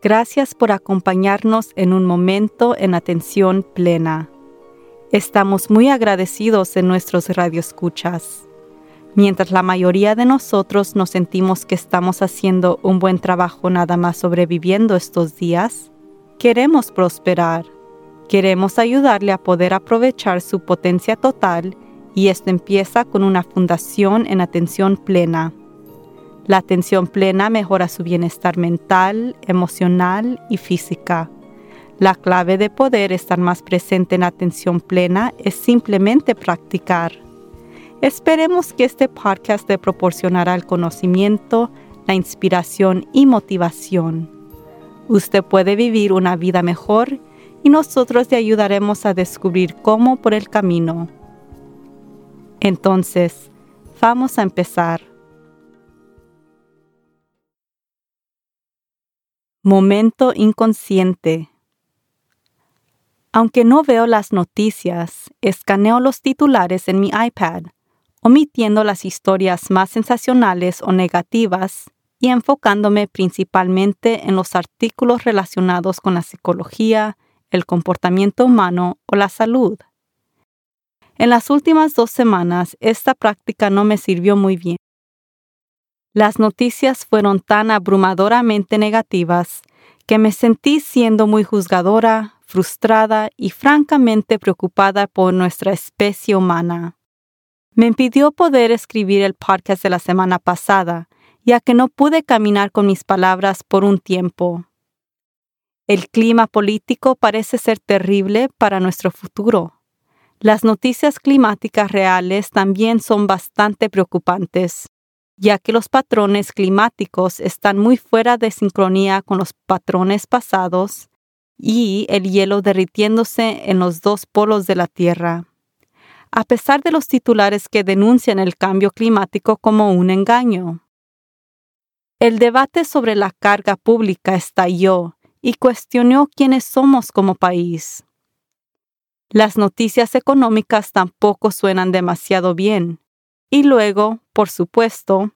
Gracias por acompañarnos en un momento en atención plena. Estamos muy agradecidos en nuestros radioescuchas. Mientras la mayoría de nosotros nos sentimos que estamos haciendo un buen trabajo nada más sobreviviendo estos días, queremos prosperar. Queremos ayudarle a poder aprovechar su potencia total y esto empieza con una fundación en atención plena. La atención plena mejora su bienestar mental, emocional y física. La clave de poder estar más presente en atención plena es simplemente practicar. Esperemos que este podcast le proporcionará el conocimiento, la inspiración y motivación. Usted puede vivir una vida mejor y nosotros le ayudaremos a descubrir cómo por el camino. Entonces, vamos a empezar. Momento inconsciente. Aunque no veo las noticias, escaneo los titulares en mi iPad, omitiendo las historias más sensacionales o negativas y enfocándome principalmente en los artículos relacionados con la psicología, el comportamiento humano o la salud. En las últimas dos semanas esta práctica no me sirvió muy bien. Las noticias fueron tan abrumadoramente negativas que me sentí siendo muy juzgadora, frustrada y francamente preocupada por nuestra especie humana. Me impidió poder escribir el podcast de la semana pasada, ya que no pude caminar con mis palabras por un tiempo. El clima político parece ser terrible para nuestro futuro. Las noticias climáticas reales también son bastante preocupantes ya que los patrones climáticos están muy fuera de sincronía con los patrones pasados y el hielo derritiéndose en los dos polos de la Tierra. A pesar de los titulares que denuncian el cambio climático como un engaño. El debate sobre la carga pública estalló y cuestionó quiénes somos como país. Las noticias económicas tampoco suenan demasiado bien, y luego, por supuesto,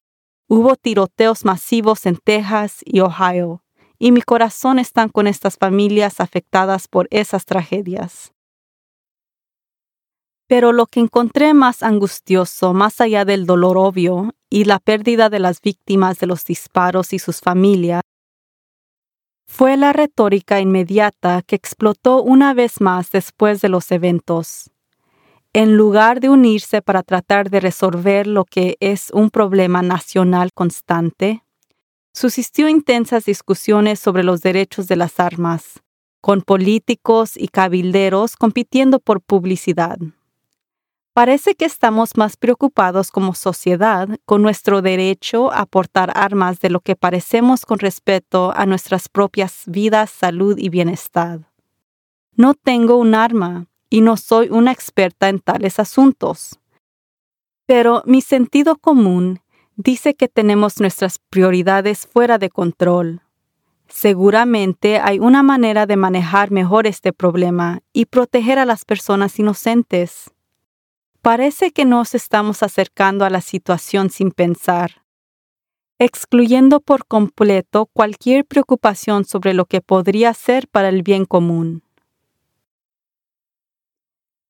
hubo tiroteos masivos en Texas y Ohio, y mi corazón está con estas familias afectadas por esas tragedias. Pero lo que encontré más angustioso, más allá del dolor obvio y la pérdida de las víctimas de los disparos y sus familias, fue la retórica inmediata que explotó una vez más después de los eventos en lugar de unirse para tratar de resolver lo que es un problema nacional constante, subsistió intensas discusiones sobre los derechos de las armas, con políticos y cabilderos compitiendo por publicidad. Parece que estamos más preocupados como sociedad con nuestro derecho a portar armas de lo que parecemos con respecto a nuestras propias vidas, salud y bienestar. No tengo un arma, y no soy una experta en tales asuntos. Pero mi sentido común dice que tenemos nuestras prioridades fuera de control. Seguramente hay una manera de manejar mejor este problema y proteger a las personas inocentes. Parece que nos estamos acercando a la situación sin pensar, excluyendo por completo cualquier preocupación sobre lo que podría ser para el bien común.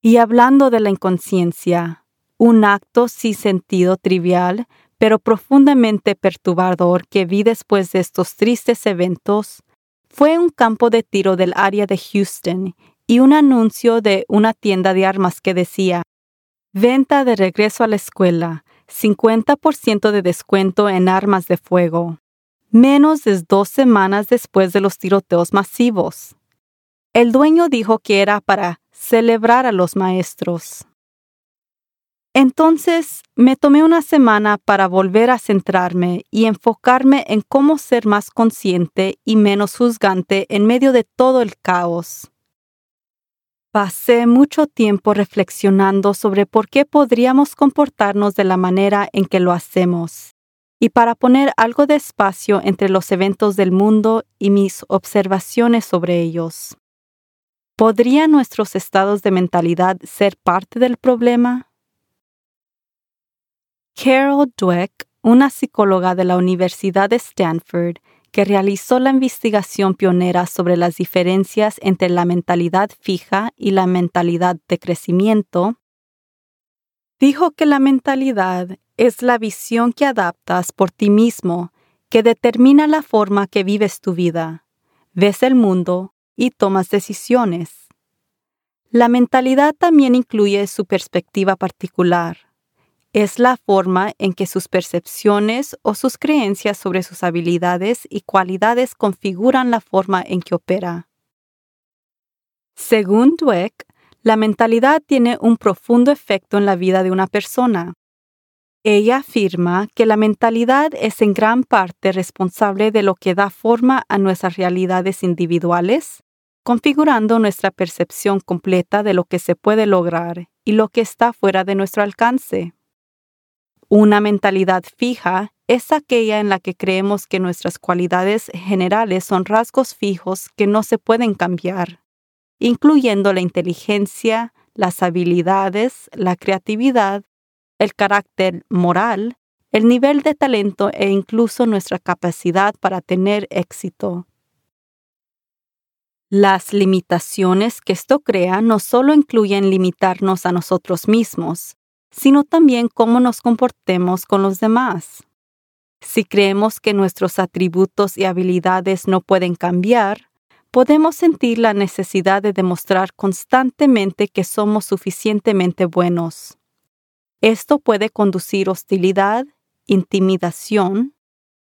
Y hablando de la inconsciencia, un acto sin sentido trivial, pero profundamente perturbador que vi después de estos tristes eventos, fue un campo de tiro del área de Houston y un anuncio de una tienda de armas que decía, Venta de regreso a la escuela, 50% de descuento en armas de fuego, menos de dos semanas después de los tiroteos masivos. El dueño dijo que era para celebrar a los maestros. Entonces me tomé una semana para volver a centrarme y enfocarme en cómo ser más consciente y menos juzgante en medio de todo el caos. Pasé mucho tiempo reflexionando sobre por qué podríamos comportarnos de la manera en que lo hacemos, y para poner algo de espacio entre los eventos del mundo y mis observaciones sobre ellos. ¿Podrían nuestros estados de mentalidad ser parte del problema? Carol Dweck, una psicóloga de la Universidad de Stanford, que realizó la investigación pionera sobre las diferencias entre la mentalidad fija y la mentalidad de crecimiento, dijo que la mentalidad es la visión que adaptas por ti mismo que determina la forma que vives tu vida, ves el mundo y tomas decisiones. La mentalidad también incluye su perspectiva particular. Es la forma en que sus percepciones o sus creencias sobre sus habilidades y cualidades configuran la forma en que opera. Según Dweck, la mentalidad tiene un profundo efecto en la vida de una persona. Ella afirma que la mentalidad es en gran parte responsable de lo que da forma a nuestras realidades individuales configurando nuestra percepción completa de lo que se puede lograr y lo que está fuera de nuestro alcance. Una mentalidad fija es aquella en la que creemos que nuestras cualidades generales son rasgos fijos que no se pueden cambiar, incluyendo la inteligencia, las habilidades, la creatividad, el carácter moral, el nivel de talento e incluso nuestra capacidad para tener éxito. Las limitaciones que esto crea no solo incluyen limitarnos a nosotros mismos, sino también cómo nos comportemos con los demás. Si creemos que nuestros atributos y habilidades no pueden cambiar, podemos sentir la necesidad de demostrar constantemente que somos suficientemente buenos. Esto puede conducir hostilidad, intimidación,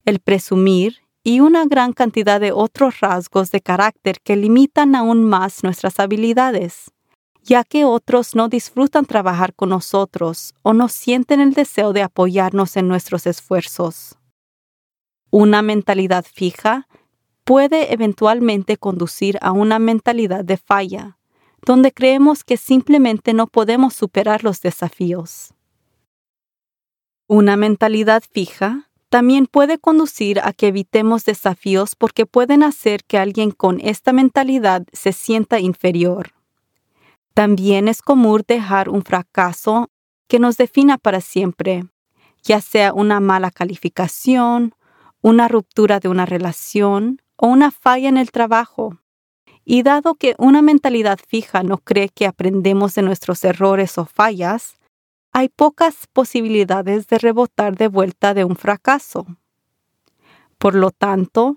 el presumir y una gran cantidad de otros rasgos de carácter que limitan aún más nuestras habilidades, ya que otros no disfrutan trabajar con nosotros o no sienten el deseo de apoyarnos en nuestros esfuerzos. Una mentalidad fija puede eventualmente conducir a una mentalidad de falla, donde creemos que simplemente no podemos superar los desafíos. Una mentalidad fija también puede conducir a que evitemos desafíos porque pueden hacer que alguien con esta mentalidad se sienta inferior. También es común dejar un fracaso que nos defina para siempre, ya sea una mala calificación, una ruptura de una relación o una falla en el trabajo. Y dado que una mentalidad fija no cree que aprendemos de nuestros errores o fallas, hay pocas posibilidades de rebotar de vuelta de un fracaso. Por lo tanto,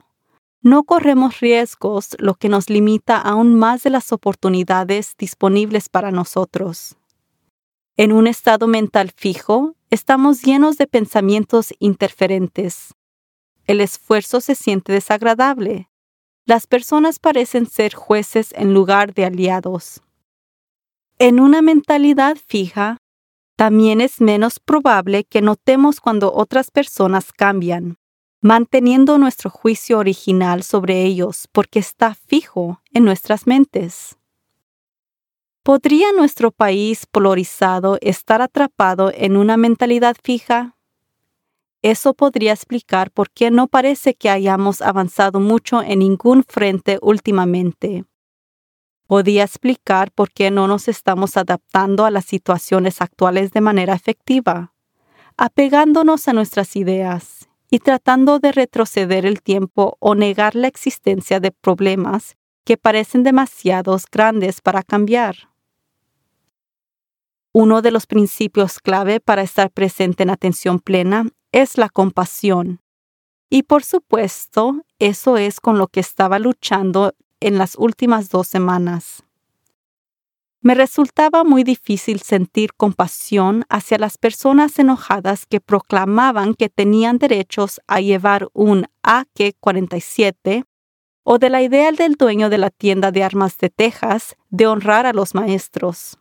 no corremos riesgos, lo que nos limita aún más de las oportunidades disponibles para nosotros. En un estado mental fijo, estamos llenos de pensamientos interferentes. El esfuerzo se siente desagradable. Las personas parecen ser jueces en lugar de aliados. En una mentalidad fija, también es menos probable que notemos cuando otras personas cambian, manteniendo nuestro juicio original sobre ellos porque está fijo en nuestras mentes. ¿Podría nuestro país polarizado estar atrapado en una mentalidad fija? Eso podría explicar por qué no parece que hayamos avanzado mucho en ningún frente últimamente podía explicar por qué no nos estamos adaptando a las situaciones actuales de manera efectiva, apegándonos a nuestras ideas y tratando de retroceder el tiempo o negar la existencia de problemas que parecen demasiados grandes para cambiar. Uno de los principios clave para estar presente en atención plena es la compasión. Y por supuesto, eso es con lo que estaba luchando en las últimas dos semanas. Me resultaba muy difícil sentir compasión hacia las personas enojadas que proclamaban que tenían derechos a llevar un AK-47 o de la idea del dueño de la tienda de armas de Texas de honrar a los maestros.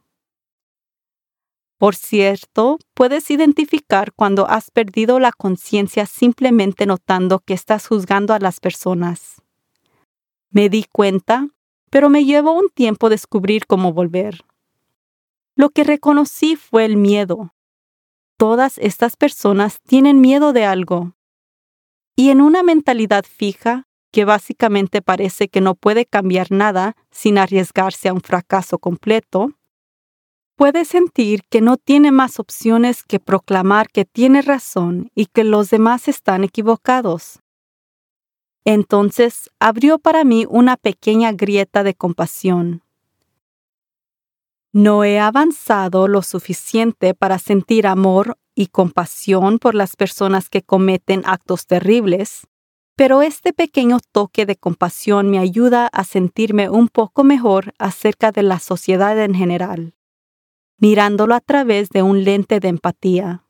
Por cierto, puedes identificar cuando has perdido la conciencia simplemente notando que estás juzgando a las personas. Me di cuenta, pero me llevó un tiempo descubrir cómo volver. Lo que reconocí fue el miedo. Todas estas personas tienen miedo de algo. Y en una mentalidad fija, que básicamente parece que no puede cambiar nada sin arriesgarse a un fracaso completo, puede sentir que no tiene más opciones que proclamar que tiene razón y que los demás están equivocados. Entonces abrió para mí una pequeña grieta de compasión. No he avanzado lo suficiente para sentir amor y compasión por las personas que cometen actos terribles, pero este pequeño toque de compasión me ayuda a sentirme un poco mejor acerca de la sociedad en general, mirándolo a través de un lente de empatía.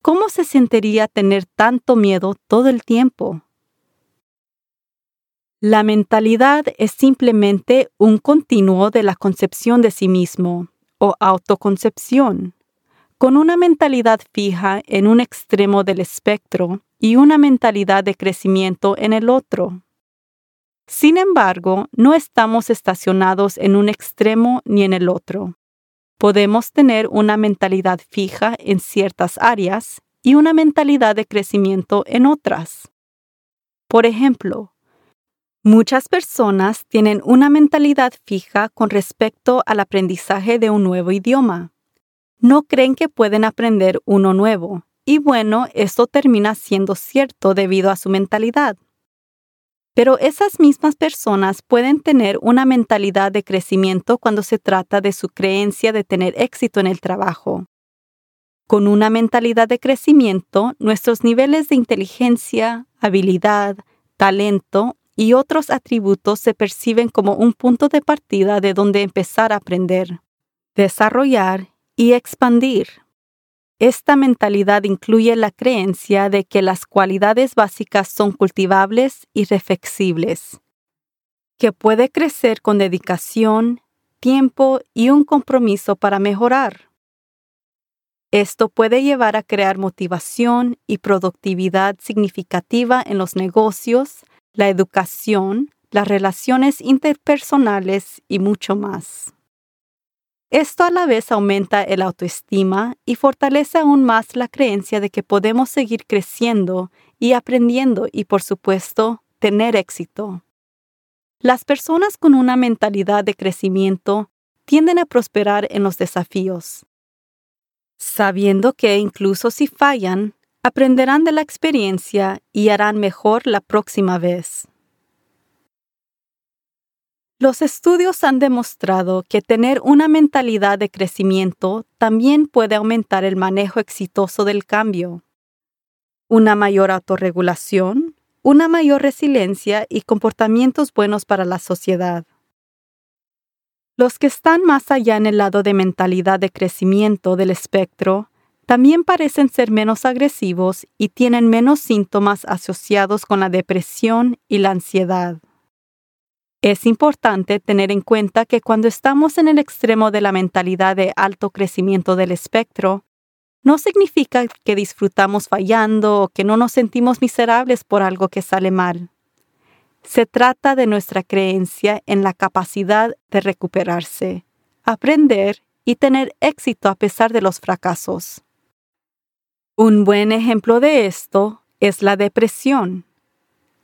¿Cómo se sentiría tener tanto miedo todo el tiempo? La mentalidad es simplemente un continuo de la concepción de sí mismo o autoconcepción con una mentalidad fija en un extremo del espectro y una mentalidad de crecimiento en el otro. Sin embargo, no estamos estacionados en un extremo ni en el otro. Podemos tener una mentalidad fija en ciertas áreas y una mentalidad de crecimiento en otras. Por ejemplo, muchas personas tienen una mentalidad fija con respecto al aprendizaje de un nuevo idioma no creen que pueden aprender uno nuevo. Y bueno, esto termina siendo cierto debido a su mentalidad. Pero esas mismas personas pueden tener una mentalidad de crecimiento cuando se trata de su creencia de tener éxito en el trabajo. Con una mentalidad de crecimiento, nuestros niveles de inteligencia, habilidad, talento y otros atributos se perciben como un punto de partida de donde empezar a aprender, desarrollar y expandir. Esta mentalidad incluye la creencia de que las cualidades básicas son cultivables y reflexibles, que puede crecer con dedicación, tiempo y un compromiso para mejorar. Esto puede llevar a crear motivación y productividad significativa en los negocios, la educación, las relaciones interpersonales y mucho más. Esto a la vez aumenta el autoestima y fortalece aún más la creencia de que podemos seguir creciendo y aprendiendo y, por supuesto, tener éxito. Las personas con una mentalidad de crecimiento tienden a prosperar en los desafíos, sabiendo que incluso si fallan, aprenderán de la experiencia y harán mejor la próxima vez. Los estudios han demostrado que tener una mentalidad de crecimiento también puede aumentar el manejo exitoso del cambio. Una mayor autorregulación, una mayor resiliencia y comportamientos buenos para la sociedad. Los que están más allá en el lado de mentalidad de crecimiento del espectro también parecen ser menos agresivos y tienen menos síntomas asociados con la depresión y la ansiedad. Es importante tener en cuenta que cuando estamos en el extremo de la mentalidad de alto crecimiento del espectro, no significa que disfrutamos fallando o que no nos sentimos miserables por algo que sale mal. Se trata de nuestra creencia en la capacidad de recuperarse, aprender y tener éxito a pesar de los fracasos. Un buen ejemplo de esto es la depresión.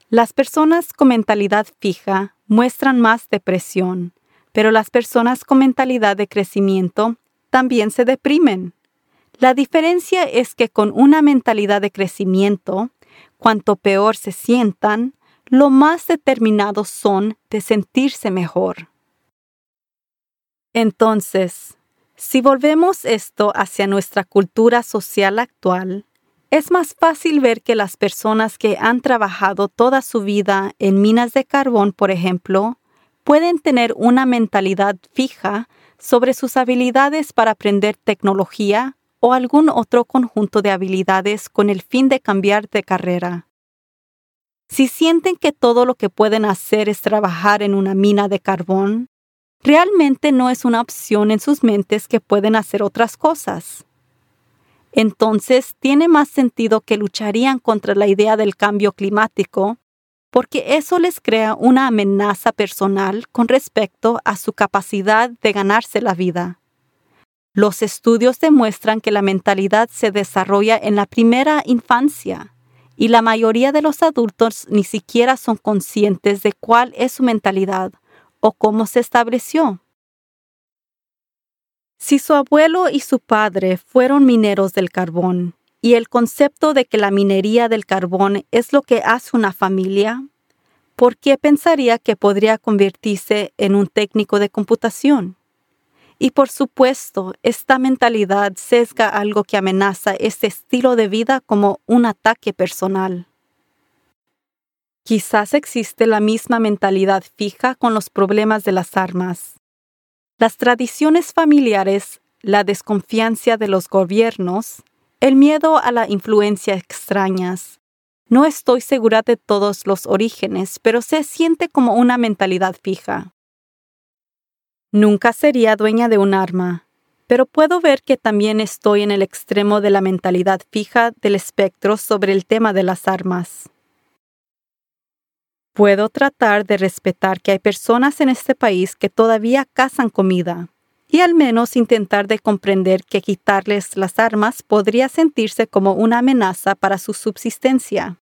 Las personas con mentalidad fija muestran más depresión, pero las personas con mentalidad de crecimiento también se deprimen. La diferencia es que con una mentalidad de crecimiento, cuanto peor se sientan, lo más determinados son de sentirse mejor. Entonces, si volvemos esto hacia nuestra cultura social actual, es más fácil ver que las personas que han trabajado toda su vida en minas de carbón, por ejemplo, pueden tener una mentalidad fija sobre sus habilidades para aprender tecnología o algún otro conjunto de habilidades con el fin de cambiar de carrera. Si sienten que todo lo que pueden hacer es trabajar en una mina de carbón, realmente no es una opción en sus mentes que pueden hacer otras cosas entonces tiene más sentido que lucharían contra la idea del cambio climático, porque eso les crea una amenaza personal con respecto a su capacidad de ganarse la vida. Los estudios demuestran que la mentalidad se desarrolla en la primera infancia y la mayoría de los adultos ni siquiera son conscientes de cuál es su mentalidad o cómo se estableció. Si su abuelo y su padre fueron mineros del carbón y el concepto de que la minería del carbón es lo que hace una familia, ¿por qué pensaría que podría convertirse en un técnico de computación? Y por supuesto, esta mentalidad sesga algo que amenaza este estilo de vida como un ataque personal. Quizás existe la misma mentalidad fija con los problemas de las armas. Las tradiciones familiares, la desconfianza de los gobiernos, el miedo a la influencia extrañas. No estoy segura de todos los orígenes, pero se siente como una mentalidad fija. Nunca sería dueña de un arma, pero puedo ver que también estoy en el extremo de la mentalidad fija del espectro sobre el tema de las armas. Puedo tratar de respetar que hay personas en este país que todavía cazan comida, y al menos intentar de comprender que quitarles las armas podría sentirse como una amenaza para su subsistencia.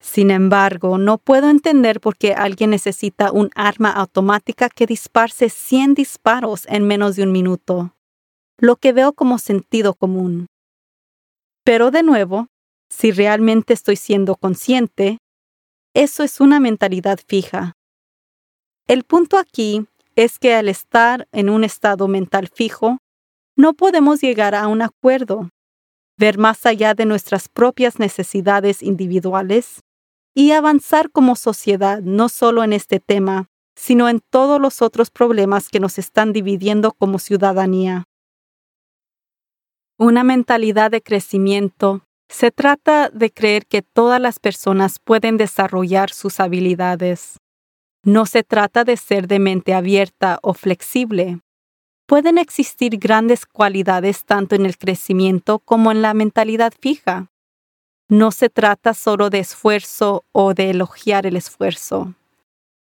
Sin embargo, no puedo entender por qué alguien necesita un arma automática que disparse 100 disparos en menos de un minuto, lo que veo como sentido común. Pero de nuevo, si realmente estoy siendo consciente, eso es una mentalidad fija. El punto aquí es que al estar en un estado mental fijo, no podemos llegar a un acuerdo, ver más allá de nuestras propias necesidades individuales y avanzar como sociedad no solo en este tema, sino en todos los otros problemas que nos están dividiendo como ciudadanía. Una mentalidad de crecimiento se trata de creer que todas las personas pueden desarrollar sus habilidades. No se trata de ser de mente abierta o flexible. Pueden existir grandes cualidades tanto en el crecimiento como en la mentalidad fija. No se trata solo de esfuerzo o de elogiar el esfuerzo.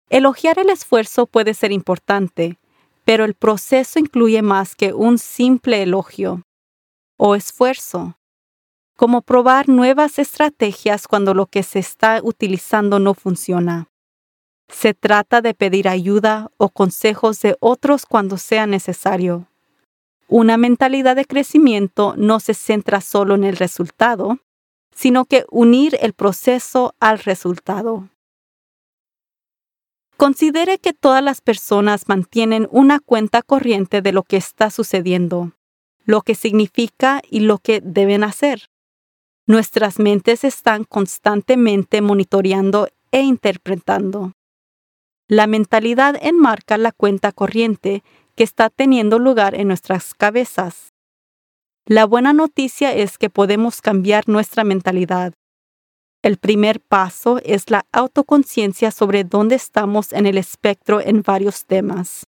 Elogiar el esfuerzo puede ser importante, pero el proceso incluye más que un simple elogio o esfuerzo, como probar nuevas estrategias cuando lo que se está utilizando no funciona. Se trata de pedir ayuda o consejos de otros cuando sea necesario. Una mentalidad de crecimiento no se centra solo en el resultado, sino que unir el proceso al resultado. Considere que todas las personas mantienen una cuenta corriente de lo que está sucediendo, lo que significa y lo que deben hacer. Nuestras mentes están constantemente monitoreando e interpretando. La mentalidad enmarca la cuenta corriente que está teniendo lugar en nuestras cabezas. La buena noticia es que podemos cambiar nuestra mentalidad. El primer paso es la autoconciencia sobre dónde estamos en el espectro en varios temas.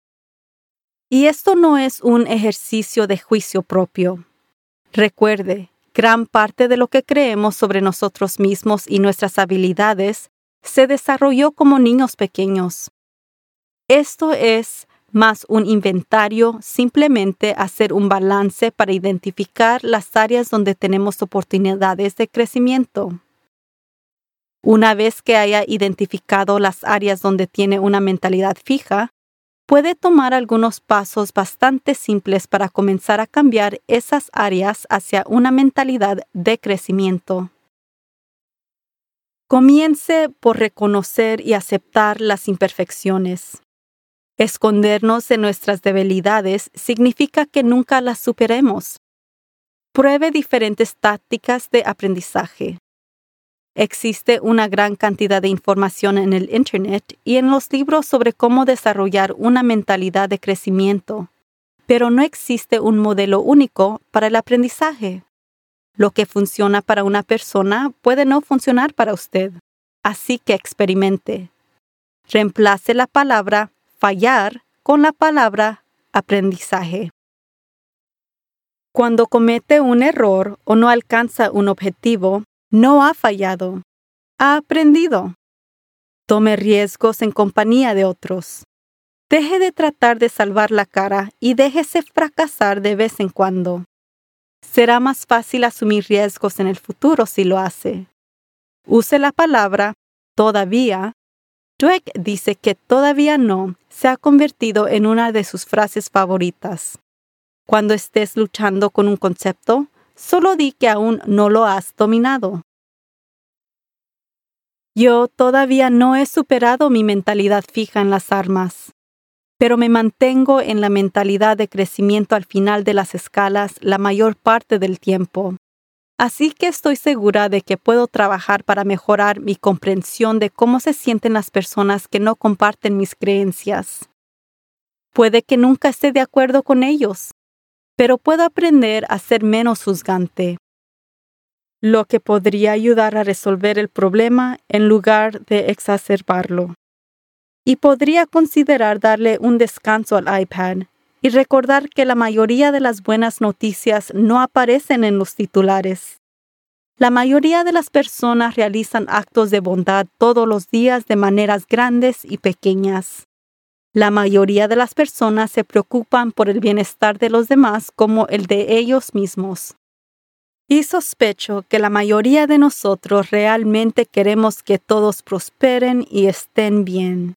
Y esto no es un ejercicio de juicio propio. Recuerde, gran parte de lo que creemos sobre nosotros mismos y nuestras habilidades se desarrolló como niños pequeños. Esto es más un inventario, simplemente hacer un balance para identificar las áreas donde tenemos oportunidades de crecimiento. Una vez que haya identificado las áreas donde tiene una mentalidad fija, puede tomar algunos pasos bastante simples para comenzar a cambiar esas áreas hacia una mentalidad de crecimiento. Comience por reconocer y aceptar las imperfecciones. Escondernos de nuestras debilidades significa que nunca las superemos. Pruebe diferentes tácticas de aprendizaje. Existe una gran cantidad de información en el Internet y en los libros sobre cómo desarrollar una mentalidad de crecimiento, pero no existe un modelo único para el aprendizaje. Lo que funciona para una persona puede no funcionar para usted, así que experimente. Reemplace la palabra fallar con la palabra aprendizaje. Cuando comete un error o no alcanza un objetivo, no ha fallado, ha aprendido. Tome riesgos en compañía de otros. Deje de tratar de salvar la cara y déjese fracasar de vez en cuando. Será más fácil asumir riesgos en el futuro si lo hace. Use la palabra todavía. Dweck dice que todavía no se ha convertido en una de sus frases favoritas. Cuando estés luchando con un concepto, Solo di que aún no lo has dominado. Yo todavía no he superado mi mentalidad fija en las armas, pero me mantengo en la mentalidad de crecimiento al final de las escalas la mayor parte del tiempo. Así que estoy segura de que puedo trabajar para mejorar mi comprensión de cómo se sienten las personas que no comparten mis creencias. Puede que nunca esté de acuerdo con ellos, pero puedo aprender a ser menos juzgante, lo que podría ayudar a resolver el problema en lugar de exacerbarlo. Y podría considerar darle un descanso al iPad y recordar que la mayoría de las buenas noticias no aparecen en los titulares. La mayoría de las personas realizan actos de bondad todos los días de maneras grandes y pequeñas. La mayoría de las personas se preocupan por el bienestar de los demás como el de ellos mismos. Y sospecho que la mayoría de nosotros realmente queremos que todos prosperen y estén bien.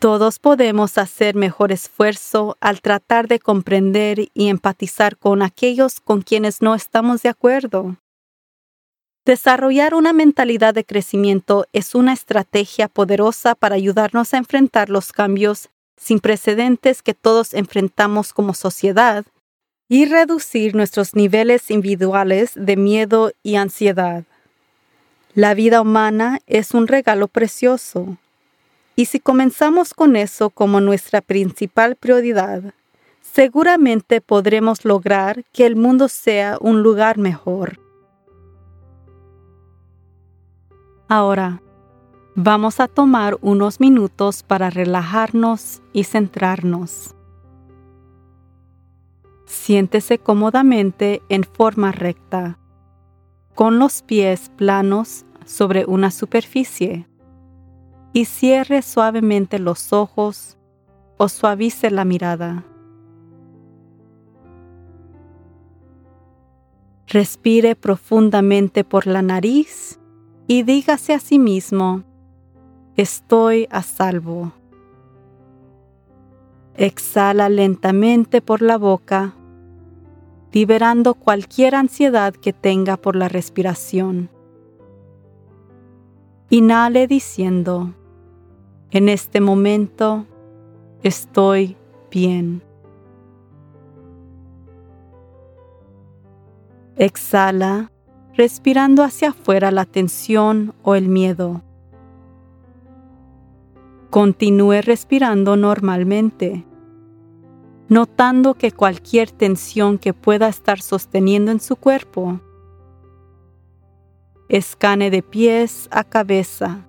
Todos podemos hacer mejor esfuerzo al tratar de comprender y empatizar con aquellos con quienes no estamos de acuerdo. Desarrollar una mentalidad de crecimiento es una estrategia poderosa para ayudarnos a enfrentar los cambios sin precedentes que todos enfrentamos como sociedad y reducir nuestros niveles individuales de miedo y ansiedad. La vida humana es un regalo precioso y si comenzamos con eso como nuestra principal prioridad, seguramente podremos lograr que el mundo sea un lugar mejor. Ahora, vamos a tomar unos minutos para relajarnos y centrarnos. Siéntese cómodamente en forma recta, con los pies planos sobre una superficie y cierre suavemente los ojos o suavice la mirada. Respire profundamente por la nariz y dígase a sí mismo, estoy a salvo. Exhala lentamente por la boca, liberando cualquier ansiedad que tenga por la respiración. Inhale diciendo, en este momento estoy bien. Exhala, respirando hacia afuera la tensión o el miedo. Continúe respirando normalmente, notando que cualquier tensión que pueda estar sosteniendo en su cuerpo escane de pies a cabeza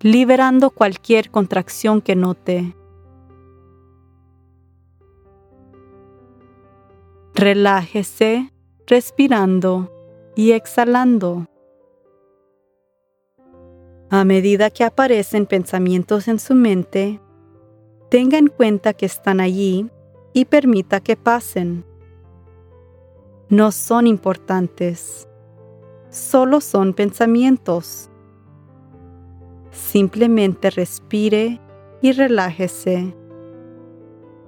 liberando cualquier contracción que note. Relájese respirando y exhalando. A medida que aparecen pensamientos en su mente, tenga en cuenta que están allí y permita que pasen. No son importantes, solo son pensamientos. Simplemente respire y relájese,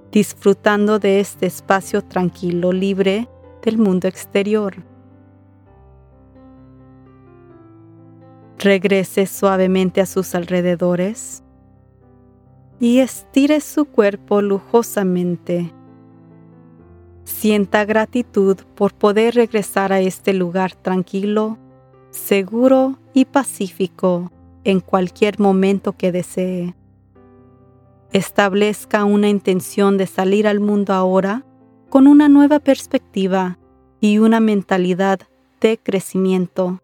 disfrutando de este espacio tranquilo, libre del mundo exterior. Regrese suavemente a sus alrededores y estire su cuerpo lujosamente. Sienta gratitud por poder regresar a este lugar tranquilo, seguro y pacífico en cualquier momento que desee. Establezca una intención de salir al mundo ahora con una nueva perspectiva y una mentalidad de crecimiento.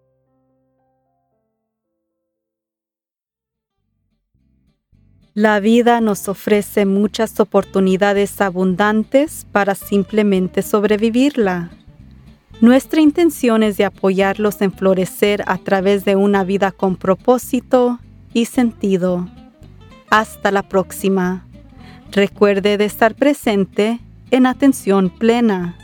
La vida nos ofrece muchas oportunidades abundantes para simplemente sobrevivirla. Nuestra intención es de apoyarlos en florecer a través de una vida con propósito y sentido. Hasta la próxima. Recuerde de estar presente en atención plena.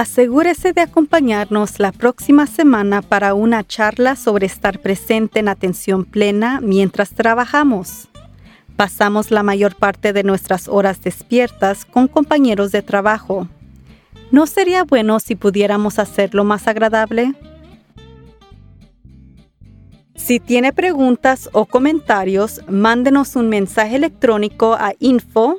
Asegúrese de acompañarnos la próxima semana para una charla sobre estar presente en atención plena mientras trabajamos. Pasamos la mayor parte de nuestras horas despiertas con compañeros de trabajo. ¿No sería bueno si pudiéramos hacerlo más agradable? Si tiene preguntas o comentarios, mándenos un mensaje electrónico a info.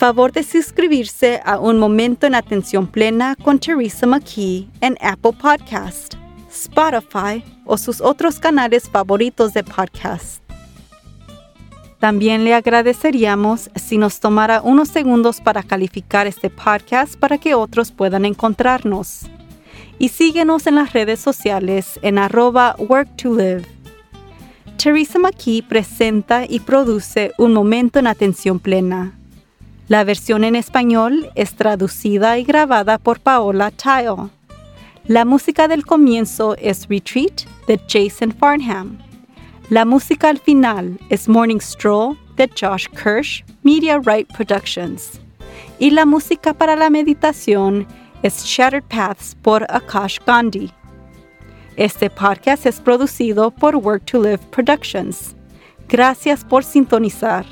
Favor de suscribirse a Un Momento en Atención Plena con Teresa McKee en Apple Podcast, Spotify o sus otros canales favoritos de podcast. También le agradeceríamos si nos tomara unos segundos para calificar este podcast para que otros puedan encontrarnos. Y síguenos en las redes sociales en arroba work. Teresa McKee presenta y produce Un Momento en Atención Plena. La versión en español es traducida y grabada por Paola Tile. La música del comienzo es Retreat de Jason Farnham. La música al final es Morning Stroll de Josh Kirsch, Media Right Productions. Y la música para la meditación es Shattered Paths por Akash Gandhi. Este podcast es producido por Work to Live Productions. Gracias por sintonizar.